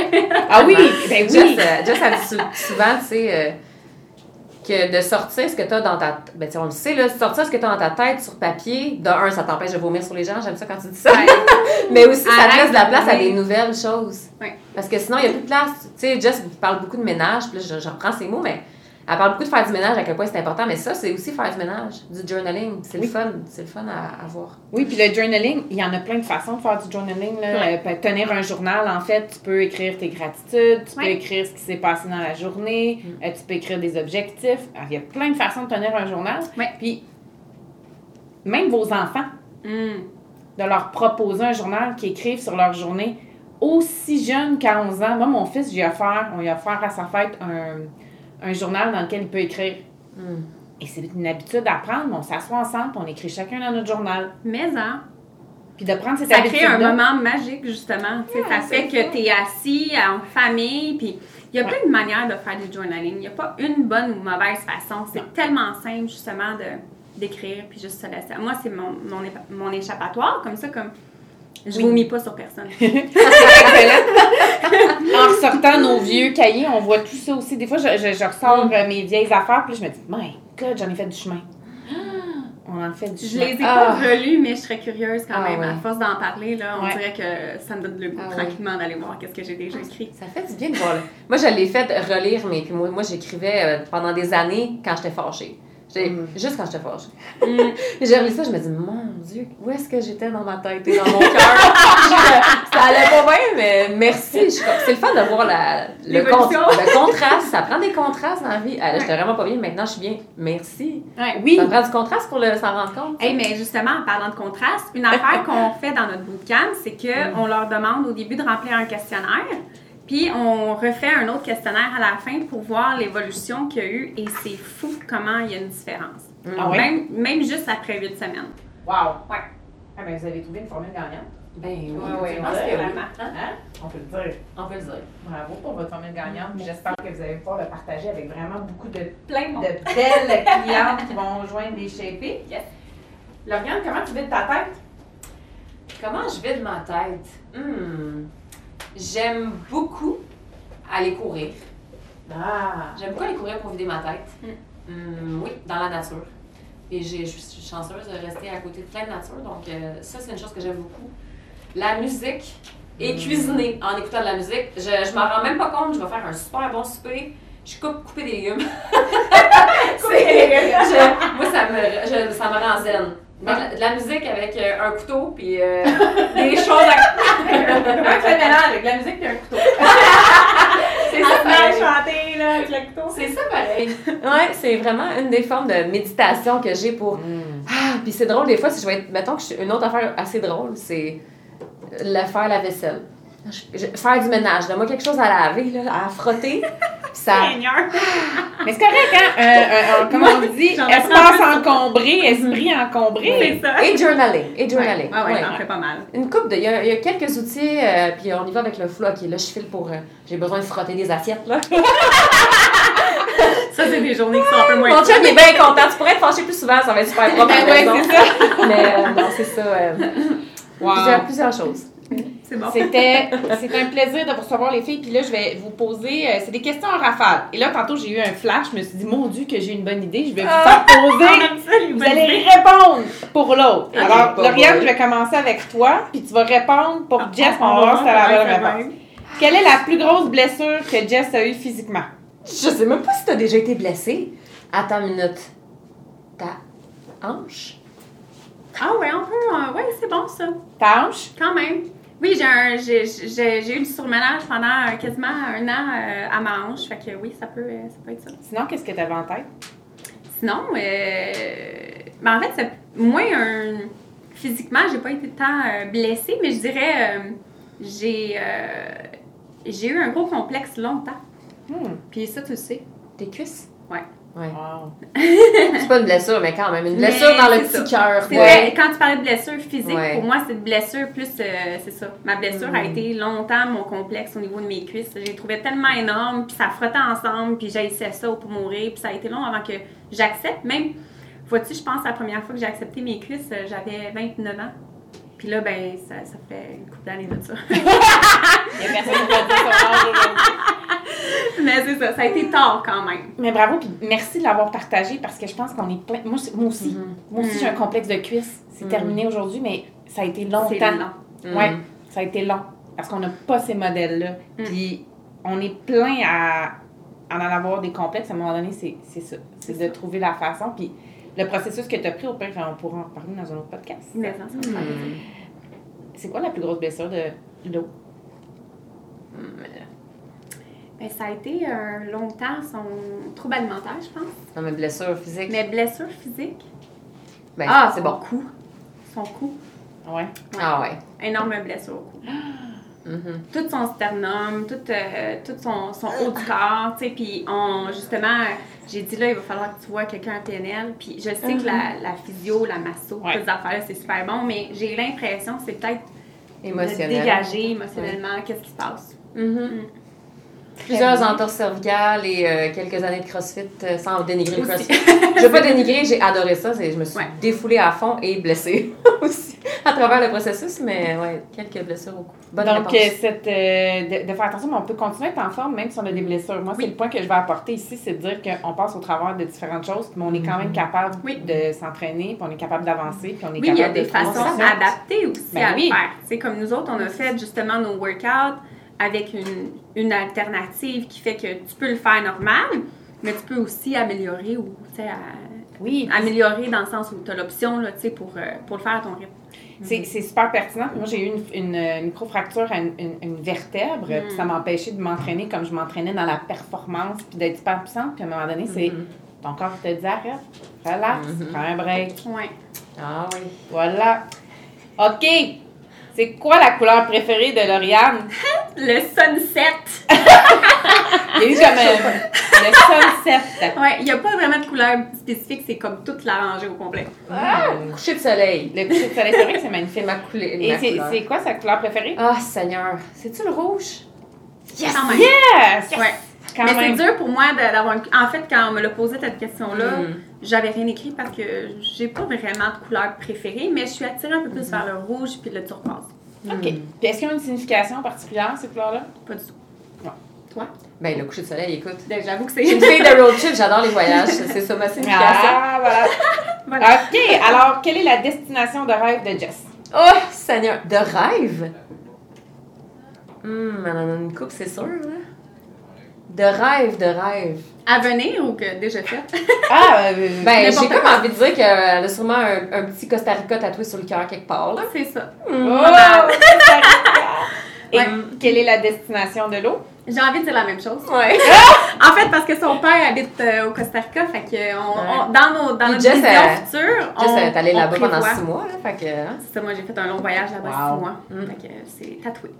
Ah oui, ben [LAUGHS] oui. Jess, euh, elle dit sou- souvent, tu sais, euh, que de sortir ce que tu as dans ta tête. Ben, on le sait, là, sortir ce que tu as dans ta tête sur papier, de un, ça t'empêche de vomir sur les gens, j'aime ça quand tu dis ça. [LAUGHS] Mais aussi, ça laisse de la place à de des nouvelles choses. Ouais. Parce que sinon, il n'y a plus de place. Tu sais, Jess parle beaucoup de ménage, puis là, je, je reprends ses mots, mais elle parle beaucoup de faire du ménage, à quel point c'est important, mais ça, c'est aussi faire du ménage, du journaling. C'est Oui. le fun, c'est le fun à, à voir. Oui, puis le journaling, il y en a plein de façons de faire du journaling. Là. Ouais. Euh, tenir un journal, en fait, tu peux écrire tes gratitudes, tu peux écrire ce qui s'est passé dans la journée, euh, tu peux écrire des objectifs. Alors, il y a plein de façons de tenir un journal. Ouais. Puis, même vos enfants, Hmm. de leur proposer un journal qui écrivent sur leur journée, aussi jeune qu'à 11 ans. Moi, mon fils, j'ai offert, on lui a offert à sa fête un, un journal dans lequel il peut écrire. Hmm. Et c'est une habitude à prendre, on s'assoit ensemble, on écrit chacun dans notre journal. Mais hein, Puis de prendre cette ça crée un moment magique, justement. Sais, ça fait que tu es assis en famille, puis il y a plein de manières de faire du journaling. Il n'y a pas une bonne ou mauvaise façon. C'est tellement simple, justement, de d'écrire, puis juste se laisser. Moi, c'est mon, mon, mon échappatoire, comme ça, comme je Oui. vomis pas sur personne. [LAUGHS] en ressortant nos vieux cahiers, on voit tout ça aussi. Des fois, je, je, je ressors mes vieilles affaires, puis je me dis, my God, j'en ai fait du chemin. Ah, On en fait du Je chemin. les ai Ah. pas relus, mais je serais curieuse quand Ah même. ouais. À force d'en parler, là, on Ouais. dirait que ça me donne le goût Ah tranquillement d'aller voir qu'est-ce que j'ai déjà écrit. Ça fait du bien de voir. Moi, je l'ai fait relire, mais puis moi, moi j'écrivais euh, pendant des années quand j'étais fâchée. J'ai- Mm. Juste quand j'étais fâchée. Mm. [LAUGHS] J'ai relis ça, je me dis, mon Dieu, où est-ce que j'étais dans ma tête et dans mon cœur? [LAUGHS] Ça allait pas bien, mais merci. C'est le fun de voir la, le, con- le contraste. Ça prend des contrastes dans la vie. Euh, J'étais vraiment pas bien, maintenant je suis bien. Merci. Ouais. Oui, Ça prend du contraste pour le- s'en rendre compte. Hey, mais justement, en parlant de contraste, une affaire [LAUGHS] qu'on fait dans notre bootcamp, c'est qu'on leur demande au début de remplir un questionnaire, puis on refait un autre questionnaire à la fin pour voir l'évolution qu'il y a eu, et c'est fou comment il y a une différence. Ah ouais? Même, même juste après huit semaines. Wow. Ouais. Ah, ben, vous avez trouvé une formule gagnante. Ben oui, Ouais, ouais, je pense que oui. vraiment. Hein? On peut le dire. On peut le dire. Bravo pour votre formule gagnante. J'espère que vous allez pouvoir le partager avec vraiment beaucoup de, Plein de belles [LAUGHS] clientes qui vont rejoindre les shapés. Yes. Lauriane, comment tu vides ta tête? Comment je vide ma tête? Hmm. J'aime beaucoup aller courir. Ah! J'aime beaucoup aller courir pour vider ma tête. Mm. Hmm, oui, dans la nature. Et je suis chanceuse de rester à côté de plein de nature, donc euh, ça, c'est une chose que j'aime beaucoup. La musique et cuisiner en écoutant de la musique. Je, je m'en rends même pas compte, je vais faire un super bon souper. Je coupe couper des légumes. [LAUGHS] C'est- je- moi, ça me, je- ça me rend zen. La- De la musique avec euh, un couteau, puis euh, [LAUGHS] des choses à... Un fait mélange avec la musique et un couteau. [LAUGHS] C'est ça, pareil. chanter, là, avec le couteau. C'est ça, pareil. Ouais, c'est vraiment une des formes de méditation que j'ai pour... Ah, puis c'est drôle, des fois, si je vais être... Mettons que je suis une autre affaire assez drôle, c'est le faire la vaisselle. Je- je- faire du ménage. Donne-moi quelque chose à laver, là, à frotter. Ça... Seigneur. [LAUGHS] Mais c'est correct, hein? Euh, euh, euh, [LAUGHS] comment on dit? Espace encombré, esprit encombré. Ça. Et journaling. Et journaling. Ouais, ouais, Ouais. t'en fais pas mal. Une coupe de. Il y, a, il y a quelques outils, euh, puis on y va avec le flow. Ok, là, je file pour. euh, J'ai besoin de frotter des assiettes, là. [LAUGHS] Ça, c'est des journées qui sont un peu moins Mon chum, est bien content. Tu pourrais te fâcher plus souvent, ça va être super propre la Ouais, c'est ça. Mais non, c'est ça. Wow. plusieurs, plusieurs choses. C'est bon. C'était [LAUGHS] un plaisir de vous recevoir les filles. Puis là, je vais vous poser. euh, c'est des questions en rafale. Et là, tantôt, j'ai eu un flash. Je me suis dit, mon Dieu, que j'ai une bonne idée. Je vais vous Ah! faire [LAUGHS] On poser. Vous allez répondre pour l'autre. Alors, Lauriane, je vais commencer avec toi. Puis tu vas répondre pour Ah, Jess. ah, On va voir si t'as la ah, bonne ah, réponse. Quelle est la plus grosse blessure que Jess a eue physiquement? Je sais même pas si t'as déjà été blessée. Attends une minute. Ta hanche? Ah ouais, on peut. euh, ouais, c'est bon ça. Ta hanche? Quand même. Oui, j'ai eu du surmenage pendant quasiment un an euh, à ma hanche. Fait que oui, ça peut, euh, ça peut être ça. Sinon, qu'est-ce que t'avais en tête? Sinon, euh, ben en fait, c'est moins un. Physiquement, j'ai pas été tant euh, blessée, mais je dirais. euh, j'ai j'ai eu un gros complexe longtemps. Hmm. Puis ça, tu le sais. Tes cuisses? Ouais. Ouais. Wow. C'est pas une blessure, mais quand même. Une blessure Mais dans le petit ça. cœur. C'est quoi. vrai, quand tu parlais de blessure physique, Ouais. pour moi, c'est une blessure plus. euh, c'est ça. Ma blessure a Mhm. été longtemps mon complexe au niveau de mes cuisses. J'ai trouvé tellement énorme, puis ça frottait ensemble, puis j'haïssais ça pour mourir, puis ça a été long avant que j'accepte. Même, vois-tu, je pense, la première fois que j'ai accepté mes cuisses, euh, j'avais 29 ans. Puis là, ben, ça, ça fait une couple d'années de ça. [LAUGHS] Il y a personne qui va dire aujourd'hui. [LAUGHS] Mais c'est ça, ça a été tard quand même. Mais bravo, puis merci de l'avoir partagé parce que je pense qu'on est plein. Moi, moi aussi. Mhm. Moi aussi, j'ai un complexe de cuisse. C'est Mhm. terminé aujourd'hui, mais ça a été C'est longtemps. long. Mm. Ouais, ça a été long. Parce qu'on n'a pas ces modèles-là. Mm. Puis on est plein à, à en avoir des complexes. À un moment donné, c'est ça. C'est de trouver la façon. Puis le processus que tu as pris, au pire, on pourra en reparler dans un autre podcast. Mais ça. Mm. C'est quoi la plus grosse blessure de l'eau? Ben, ça a été euh, longtemps son trouble alimentaire, je pense. Non, mais blessure physique. Mais blessure physique. Ben, ah, c'est son bon. cou. Son cou. Ouais. Ah ouais. Énorme blessure au cou. [GASPS] Mhm. Tout son sternum, tout, euh, tout son, son haut du corps, tu sais, puis on, justement, j'ai dit là, il va falloir que tu vois quelqu'un en PNL, puis je sais que la, la physio, la masso, Ouais. toutes ces affaires-là, c'est super bon, mais j'ai l'impression que c'est peut-être dégager émotionnellement qu'est-ce qui se passe. Mhm. Plusieurs entorses cervicales et euh, quelques années de CrossFit euh, sans dénigrer le. CrossFit. Je veux pas dénigrer, j'ai adoré ça. Je me suis Ouais. défoulée à fond et blessée [LAUGHS] aussi à travers le processus, mais ouais, quelques blessures au cou. Bonne Donc, euh, cette, euh, de, de faire attention, mais on peut continuer à être en forme même si on a des blessures. Moi, c'est le point que je vais apporter ici, c'est de dire qu'on passe au travers de différentes choses, mais on est quand même capable Oui. de s'entraîner, puis on est capable d'avancer, puis on est Oui, il y a capable des de trouver façons adaptées aussi Ben à oui. le faire. C'est comme nous autres, on a fait justement nos workouts avec une, une alternative qui fait que tu peux le faire normal, mais tu peux aussi améliorer ou, tu sais, Oui, améliorer dans le sens où tu as l'option, là, tu sais, pour, euh, pour le faire à ton rythme. c'est c'est super pertinent. Moi, j'ai eu une, une, microfracture à une, une- une vertèbre, Mm. puis ça m'empêchait de m'entraîner comme je m'entraînais dans la performance, puis d'être super puissante. Puis à un moment donné, c'est Mhm. ton corps qui te dit arrête, relax, Mhm. prends un break. Ouais. Ah oui. Voilà. OK. C'est quoi la couleur préférée de Lauriane? [LAUGHS] Le sunset! [LAUGHS] Il y a eu comme euh, le sunset. Ouais, il n'y a pas vraiment de couleur spécifique, c'est comme tout l'arrangé au complet. Ah, coucher de soleil. Le coucher de soleil, c'est vrai que c'est magnifique. ma, coulée, Et ma c'est quoi sa couleur préférée? Ah, Seigneur. C'est-tu le rouge? Yes! Même. Yes! Ouais. Quand Mais même. c'est dur pour moi d'avoir une... En fait, quand on me l'a posé cette question-là, Mm. j'avais rien écrit parce que j'ai pas vraiment de couleur préférée, mais je suis attirée un peu plus vers le rouge puis le turquoise. OK. Puis est-ce qu'il y a une signification particulière, ces couleurs-là? Pas du tout. Non. Toi? Ben, le coucher de soleil, écoute. Donc, J'avoue que suis une c'est. fille de road trip, j'adore les voyages. C'est ça ma signification. Ah, voilà. Voilà. OK. Alors, quelle est la destination de rêve de Jess? Oh, Seigneur. De rêve? Hum, elle en a une coupe, c'est sûr. Là. De rêve, de rêve. À venir ou que déjà fait? Ah, euh, [LAUGHS] Ben, j'ai comme envie de dire qu'elle a sûrement un, un petit Costa Rica tatoué sur le cœur quelque part, là. C'est ça. oh, mal. Costa Rica. Et Ouais. quelle est la destination de l'eau? J'ai envie de dire la même chose. Ouais. [LAUGHS] En fait, parce que son père habite euh, au Costa Rica, fait que on, on- dans, nos, dans notre vision elle- future, on, est allée on là-bas pendant six mois, là. Fait que. hein. C'est ça, moi j'ai fait un long voyage là-bas Wow. six mois. Mm. Fait que c'est tatoué.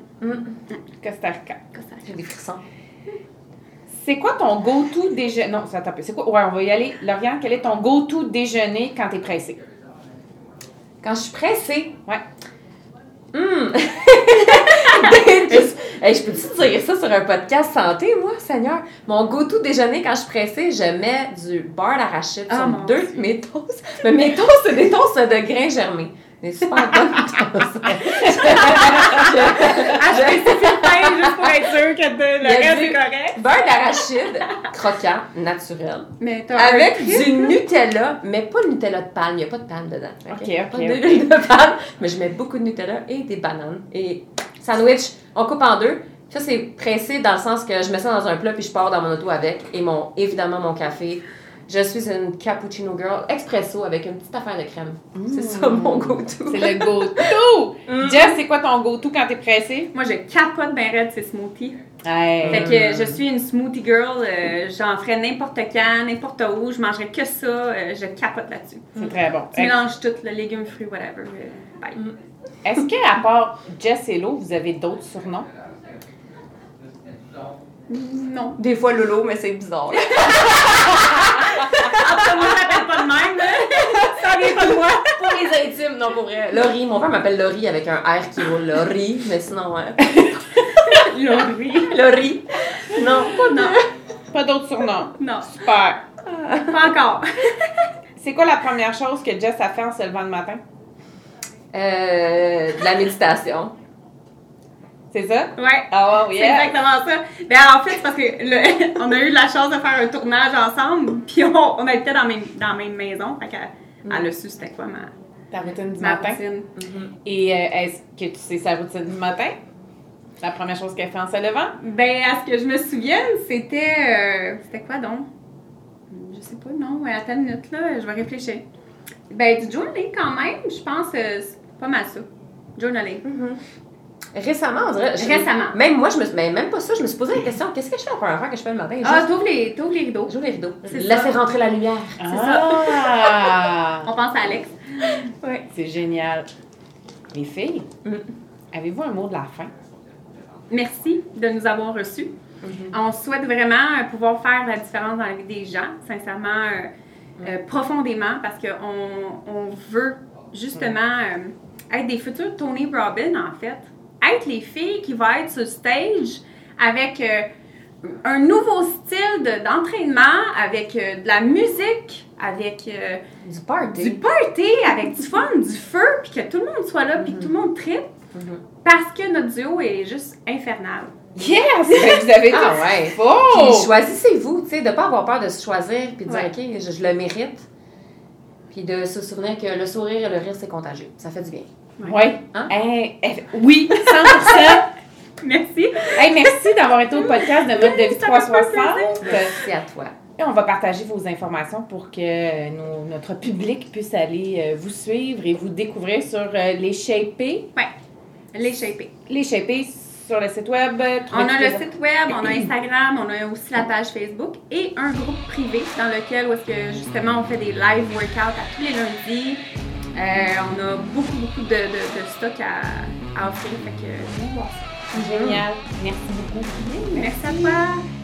Costa Rica. Costa Rica. J'ai des frissons. C'est quoi ton go-to déjeuner? Non, ça peu. C'est quoi? Ouais, on va y aller. Lauriane, quel est ton go-to déjeuner quand t'es pressée? Quand je suis pressée? Ouais. [LAUGHS] Hum! hey, je peux-tu dire ça sur un podcast santé, moi, Seigneur? Mon go-to déjeuner quand je suis pressée, je mets du beurre d'arachide Ah, sur deux de mes toasts. Mais mes toasts, c'est des toasts de grains germés. Des super bonnes je spécifie le pain juste pour être sûr que de- le reste du- est correct. Beurre d'arachide avec naturel. Mais Avec du Nutella, mais pas le Nutella de palme, il n'y a pas de palme dedans. Ok, Pas ok, d'huile de palme, mais je mets beaucoup de Nutella et des bananes. Et sandwich, on coupe en deux. Ça, c'est pressé dans le sens que je mets ça dans un plat puis je pars dans mon auto avec. Et mon, évidemment, mon café. Je suis une cappuccino girl expresso avec une petite affaire de crème. C'est ça mon go-to. C'est le go-to! [LAUGHS] Mm. Jess, c'est quoi ton go-to quand t'es pressée? Moi, je capote bien raide ces smoothies. Hey. Fait que je suis une smoothie girl. euh, J'en ferais n'importe quand, n'importe où. Je mangerais que ça. euh, je capote là-dessus. C'est très bon. Tu mélanges tout, le légume, fruits, whatever. euh, bye. Est-ce qu'à part Jess et Lo, vous avez d'autres surnoms? Non. Des fois Lolo, mais c'est bizarre. [LAUGHS] là. Ah, moi, je m'appelle pas de même. là. Pas de moi. pour les intimes, non, pour vrai. Laurie, mon père m'appelle Laurie avec un R qui roule. Laurie, mais sinon, ouais. [LAUGHS] Laurie. Laurie. Non, pas Non, Pas d'autres surnoms. non, Super. pas encore. C'est quoi la première chose que Jess a fait en se levant le matin? Euh, de la méditation. C'est ça? Ouais. Ah oh, C'est yeah! exactement ça. Ben, en fait, c'est parce que le- [LAUGHS] on a eu la chance de faire un tournage ensemble, puis on, on habitait dans, la même- dans la même maison. Fait qu'elle elle a su c'était quoi ma, Ta routine du ma matin? routine. Et euh, est-ce que tu sais sa routine du matin? La première chose qu'elle fait en se levant? Ben, à ce que je me souvienne, c'était. euh, c'était quoi donc? Je sais pas, non. Attends une minute, là, je vais réfléchir. Ben, du journaling quand même, je pense, euh, c'est pas mal ça. Journaling. Récemment, on dirait. Récemment. Même moi, je me suis. mais même pas ça, je me suis posé la question qu'est-ce que je fais la première fois que je fais le matin? Ah, Juste t'ouvres les, t'ouvres les rideaux. J'ouvre les rideaux. C'est Laisser ça. rentrer la lumière. Ah! [LAUGHS] On pense à Alex. Oui. C'est génial. Les filles, Mm. avez-vous un mot de la fin? Merci de nous avoir reçus. On souhaite vraiment euh, pouvoir faire la différence dans la vie des gens, sincèrement, euh, euh, profondément, parce qu'on on veut justement euh, être des futurs Tony Robbins, en fait. Être les filles qui vont être sur stage avec euh, un nouveau style de- d'entraînement, avec euh, de la musique, avec euh, Du party. du party, avec du fun, du feu, puis que tout le monde soit là, puis que tout le monde tripe, Mhm. parce que notre duo est juste infernal. Yes! [LAUGHS] Vous avez Ah tout ouais. Puis choisissez-vous, tu sais, de pas avoir peur de se choisir puis de dire. OK, je, je le mérite. Puis de se souvenir que le sourire et le rire, c'est contagieux. Ça fait du bien. Oui. Hein? Hey, eh, oui, 100%. [LAUGHS] Merci. hey, merci d'avoir été au podcast de Mode de vie ça fait 360. Merci à toi. Et on va partager vos informations pour que euh, nos- notre public puisse aller euh, vous suivre et vous découvrir sur euh, les Shapés. Les shapés. Les Shapés sur le site web. On a le site web, on a Instagram, on a aussi la page Facebook et un groupe privé dans lequel où est-ce que justement on fait des live workouts à tous les lundis. Euh, on a beaucoup, beaucoup de, de, de stock à, à offrir. Fait que. Génial. Merci beaucoup. Merci à toi.